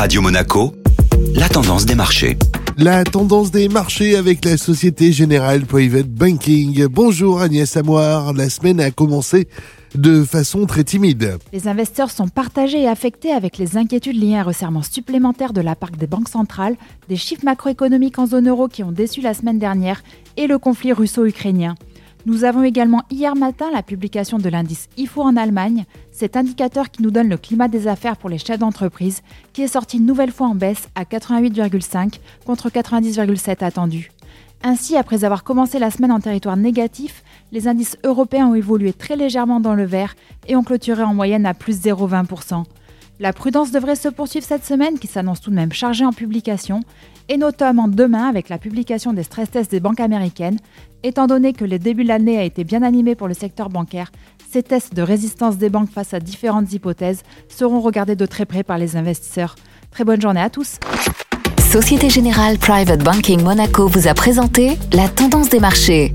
Radio Monaco, la tendance des marchés. La tendance des marchés avec la Société Générale Private Banking. Bonjour Agnès Amoir, la semaine a commencé de façon très timide. Les investisseurs sont partagés et affectés avec les inquiétudes liées à un resserrement supplémentaire de la part des banques centrales, des chiffres macroéconomiques en zone euro qui ont déçu la semaine dernière et le conflit russo-ukrainien. Nous avons également hier matin la publication de l'indice IFO en Allemagne, cet indicateur qui nous donne le climat des affaires pour les chefs d'entreprise, qui est sorti une nouvelle fois en baisse à 88,5 contre 90,7 attendus. Ainsi, après avoir commencé la semaine en territoire négatif, les indices européens ont évolué très légèrement dans le vert et ont clôturé en moyenne à plus 0,20%. La prudence devrait se poursuivre cette semaine qui s'annonce tout de même chargée en publication, et notamment demain avec la publication des stress tests des banques américaines. Étant donné que le début de l'année a été bien animé pour le secteur bancaire, ces tests de résistance des banques face à différentes hypothèses seront regardés de très près par les investisseurs. Très bonne journée à tous. Société Générale Private Banking Monaco vous a présenté la tendance des marchés.